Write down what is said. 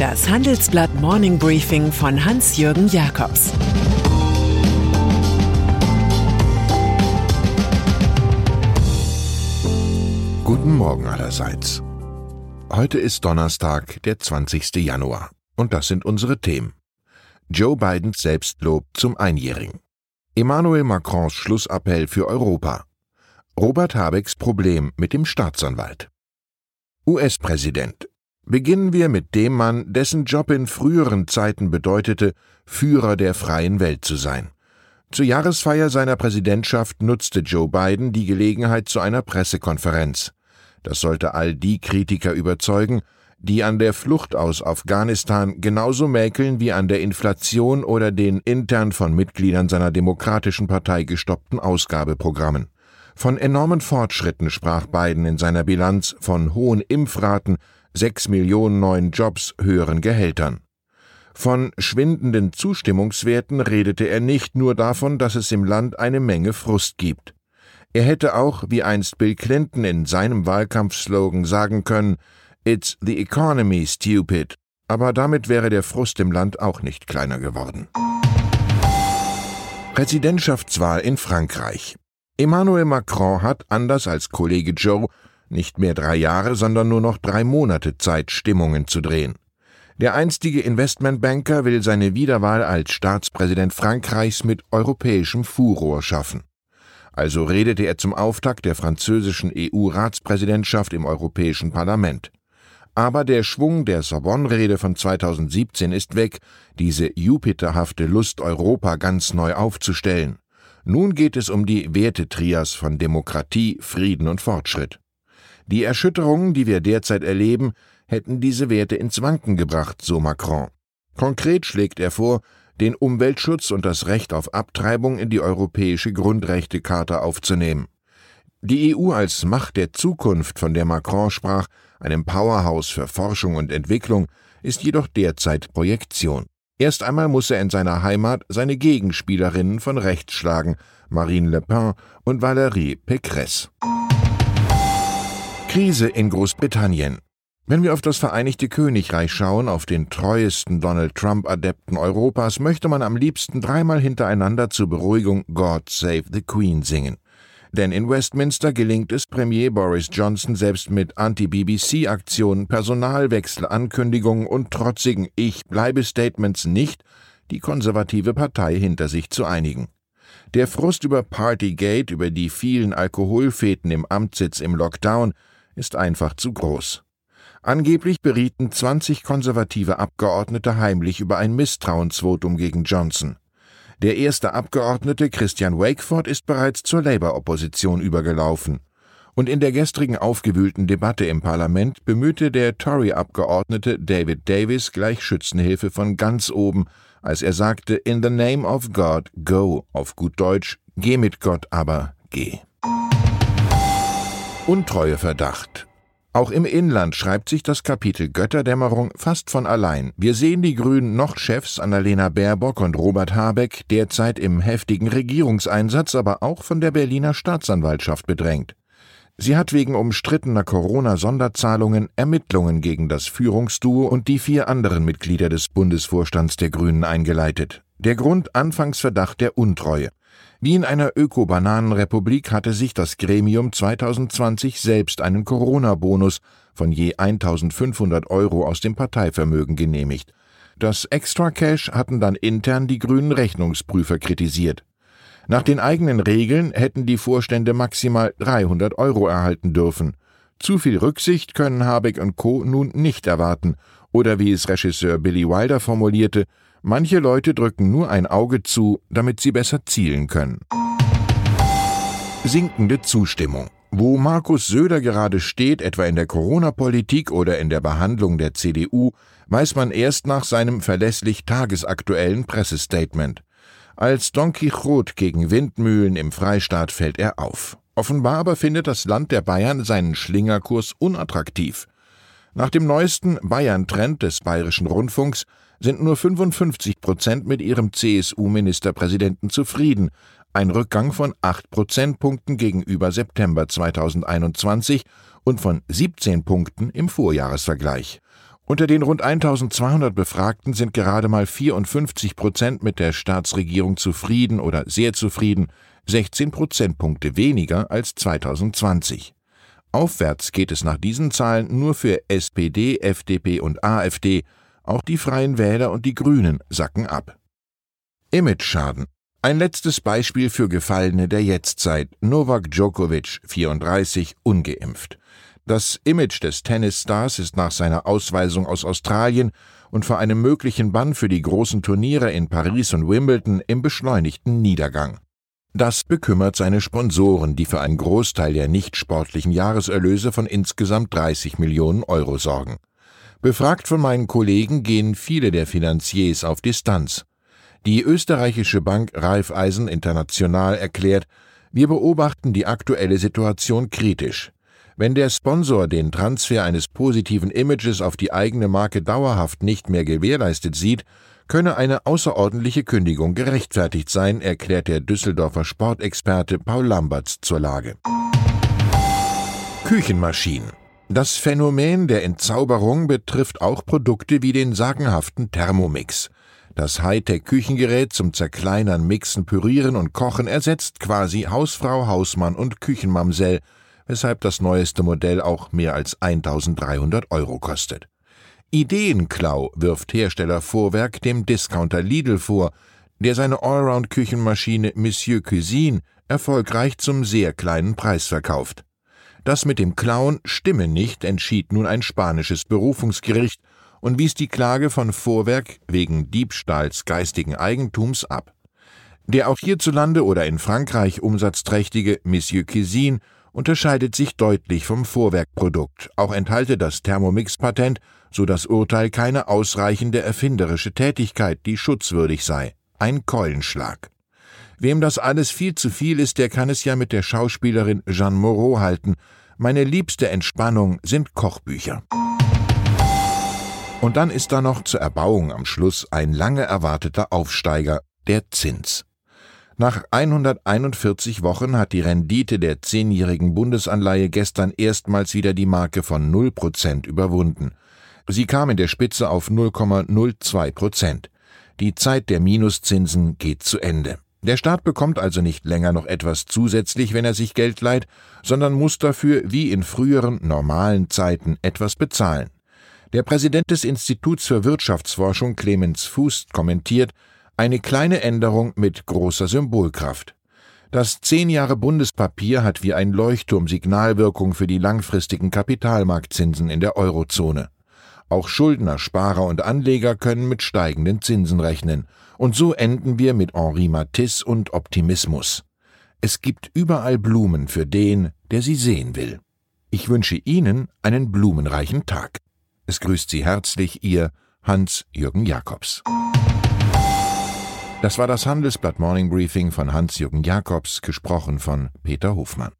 Das Handelsblatt Morning Briefing von Hans-Jürgen Jakobs Guten Morgen allerseits. Heute ist Donnerstag, der 20. Januar. Und das sind unsere Themen. Joe Bidens Selbstlob zum Einjährigen. Emmanuel Macrons Schlussappell für Europa. Robert Habecks Problem mit dem Staatsanwalt. US-Präsident. Beginnen wir mit dem Mann, dessen Job in früheren Zeiten bedeutete, Führer der freien Welt zu sein. Zur Jahresfeier seiner Präsidentschaft nutzte Joe Biden die Gelegenheit zu einer Pressekonferenz. Das sollte all die Kritiker überzeugen, die an der Flucht aus Afghanistan genauso mäkeln wie an der Inflation oder den intern von Mitgliedern seiner Demokratischen Partei gestoppten Ausgabeprogrammen. Von enormen Fortschritten sprach Biden in seiner Bilanz von hohen Impfraten, sechs Millionen neuen Jobs, höheren Gehältern. Von schwindenden Zustimmungswerten redete er nicht nur davon, dass es im Land eine Menge Frust gibt. Er hätte auch, wie einst Bill Clinton in seinem Wahlkampfslogan sagen können, It's the economy, stupid. Aber damit wäre der Frust im Land auch nicht kleiner geworden. Präsidentschaftswahl in Frankreich. Emmanuel Macron hat, anders als Kollege Joe, nicht mehr drei Jahre, sondern nur noch drei Monate Zeit, Stimmungen zu drehen. Der einstige Investmentbanker will seine Wiederwahl als Staatspräsident Frankreichs mit europäischem Furor schaffen. Also redete er zum Auftakt der französischen EU-Ratspräsidentschaft im Europäischen Parlament. Aber der Schwung der Sorbonne-Rede von 2017 ist weg, diese jupiterhafte Lust, Europa ganz neu aufzustellen. Nun geht es um die Wertetrias von Demokratie, Frieden und Fortschritt. Die Erschütterungen, die wir derzeit erleben, hätten diese Werte ins Wanken gebracht, so Macron. Konkret schlägt er vor, den Umweltschutz und das Recht auf Abtreibung in die Europäische Grundrechtecharta aufzunehmen. Die EU als Macht der Zukunft, von der Macron sprach, einem Powerhouse für Forschung und Entwicklung, ist jedoch derzeit Projektion. Erst einmal muss er in seiner Heimat seine Gegenspielerinnen von rechts schlagen, Marine Le Pen und Valérie Pécresse. Krise in Großbritannien. Wenn wir auf das Vereinigte Königreich schauen, auf den treuesten Donald Trump-Adepten Europas, möchte man am liebsten dreimal hintereinander zur Beruhigung God Save the Queen singen. Denn in Westminster gelingt es Premier Boris Johnson selbst mit Anti-BBC-Aktionen, Personalwechsel, Ankündigungen und trotzigen Ich bleibe Statements nicht, die konservative Partei hinter sich zu einigen. Der Frust über Partygate, über die vielen Alkoholfäten im Amtssitz im Lockdown, ist einfach zu groß. Angeblich berieten 20 konservative Abgeordnete heimlich über ein Misstrauensvotum gegen Johnson. Der erste Abgeordnete Christian Wakeford ist bereits zur Labour-Opposition übergelaufen. Und in der gestrigen aufgewühlten Debatte im Parlament bemühte der Tory-Abgeordnete David Davis gleich Schützenhilfe von ganz oben, als er sagte In the name of God, go, auf gut Deutsch, geh mit Gott, aber geh. Untreueverdacht. Auch im Inland schreibt sich das Kapitel Götterdämmerung fast von allein. Wir sehen die Grünen noch Chefs Annalena Baerbock und Robert Habeck derzeit im heftigen Regierungseinsatz, aber auch von der Berliner Staatsanwaltschaft bedrängt. Sie hat wegen umstrittener Corona-Sonderzahlungen Ermittlungen gegen das Führungsduo und die vier anderen Mitglieder des Bundesvorstands der Grünen eingeleitet. Der Grund Anfangsverdacht der Untreue. Wie in einer Öko-Bananenrepublik hatte sich das Gremium 2020 selbst einen Corona-Bonus von je 1500 Euro aus dem Parteivermögen genehmigt. Das Extra Cash hatten dann intern die grünen Rechnungsprüfer kritisiert. Nach den eigenen Regeln hätten die Vorstände maximal 300 Euro erhalten dürfen. Zu viel Rücksicht können Habeck und Co. nun nicht erwarten, oder wie es Regisseur Billy Wilder formulierte, Manche Leute drücken nur ein Auge zu, damit sie besser zielen können. Sinkende Zustimmung. Wo Markus Söder gerade steht, etwa in der Corona-Politik oder in der Behandlung der CDU, weiß man erst nach seinem verlässlich tagesaktuellen Pressestatement. Als Don Quixote gegen Windmühlen im Freistaat fällt er auf. Offenbar aber findet das Land der Bayern seinen Schlingerkurs unattraktiv. Nach dem neuesten Bayern-Trend des Bayerischen Rundfunks sind nur 55 Prozent mit ihrem CSU-Ministerpräsidenten zufrieden, ein Rückgang von 8 Prozentpunkten gegenüber September 2021 und von 17 Punkten im Vorjahresvergleich. Unter den rund 1200 Befragten sind gerade mal 54 Prozent mit der Staatsregierung zufrieden oder sehr zufrieden, 16 Prozentpunkte weniger als 2020. Aufwärts geht es nach diesen Zahlen nur für SPD, FDP und AfD, auch die Freien Wähler und die Grünen sacken ab. Image-Schaden. Ein letztes Beispiel für Gefallene der Jetztzeit. Novak Djokovic, 34, ungeimpft. Das Image des Tennisstars ist nach seiner Ausweisung aus Australien und vor einem möglichen Bann für die großen Turniere in Paris und Wimbledon im beschleunigten Niedergang. Das bekümmert seine Sponsoren, die für einen Großteil der nicht sportlichen Jahreserlöse von insgesamt 30 Millionen Euro sorgen. Befragt von meinen Kollegen gehen viele der Finanziers auf Distanz. Die österreichische Bank Raiffeisen International erklärt, wir beobachten die aktuelle Situation kritisch. Wenn der Sponsor den Transfer eines positiven Images auf die eigene Marke dauerhaft nicht mehr gewährleistet sieht, könne eine außerordentliche Kündigung gerechtfertigt sein, erklärt der Düsseldorfer Sportexperte Paul Lamberts zur Lage. Küchenmaschinen. Das Phänomen der Entzauberung betrifft auch Produkte wie den sagenhaften Thermomix. Das Hightech-Küchengerät zum Zerkleinern, Mixen, Pürieren und Kochen ersetzt quasi Hausfrau, Hausmann und Küchenmamsell weshalb das neueste Modell auch mehr als 1300 Euro kostet. Ideenklau wirft Hersteller Vorwerk dem Discounter Lidl vor, der seine Allround-Küchenmaschine Monsieur Cuisine erfolgreich zum sehr kleinen Preis verkauft. Das mit dem Klauen stimme nicht, entschied nun ein spanisches Berufungsgericht und wies die Klage von Vorwerk wegen Diebstahls geistigen Eigentums ab. Der auch hierzulande oder in Frankreich umsatzträchtige Monsieur Cuisine unterscheidet sich deutlich vom Vorwerkprodukt, auch enthalte das Thermomix-Patent, so das Urteil keine ausreichende erfinderische Tätigkeit, die schutzwürdig sei. Ein Keulenschlag. Wem das alles viel zu viel ist, der kann es ja mit der Schauspielerin Jeanne Moreau halten. Meine liebste Entspannung sind Kochbücher. Und dann ist da noch zur Erbauung am Schluss ein lange erwarteter Aufsteiger, der Zins. Nach 141 Wochen hat die Rendite der zehnjährigen Bundesanleihe gestern erstmals wieder die Marke von 0 Prozent überwunden. Sie kam in der Spitze auf 0,02 Prozent. Die Zeit der Minuszinsen geht zu Ende. Der Staat bekommt also nicht länger noch etwas zusätzlich, wenn er sich Geld leiht, sondern muss dafür wie in früheren normalen Zeiten etwas bezahlen. Der Präsident des Instituts für Wirtschaftsforschung Clemens Fuß kommentiert, eine kleine Änderung mit großer Symbolkraft. Das zehn Jahre Bundespapier hat wie ein Leuchtturm Signalwirkung für die langfristigen Kapitalmarktzinsen in der Eurozone. Auch Schuldner, Sparer und Anleger können mit steigenden Zinsen rechnen. Und so enden wir mit Henri Matisse und Optimismus. Es gibt überall Blumen für den, der sie sehen will. Ich wünsche Ihnen einen blumenreichen Tag. Es grüßt Sie herzlich Ihr Hans-Jürgen Jakobs. Das war das Handelsblatt Morning Briefing von Hans-Jürgen Jakobs, gesprochen von Peter Hofmann.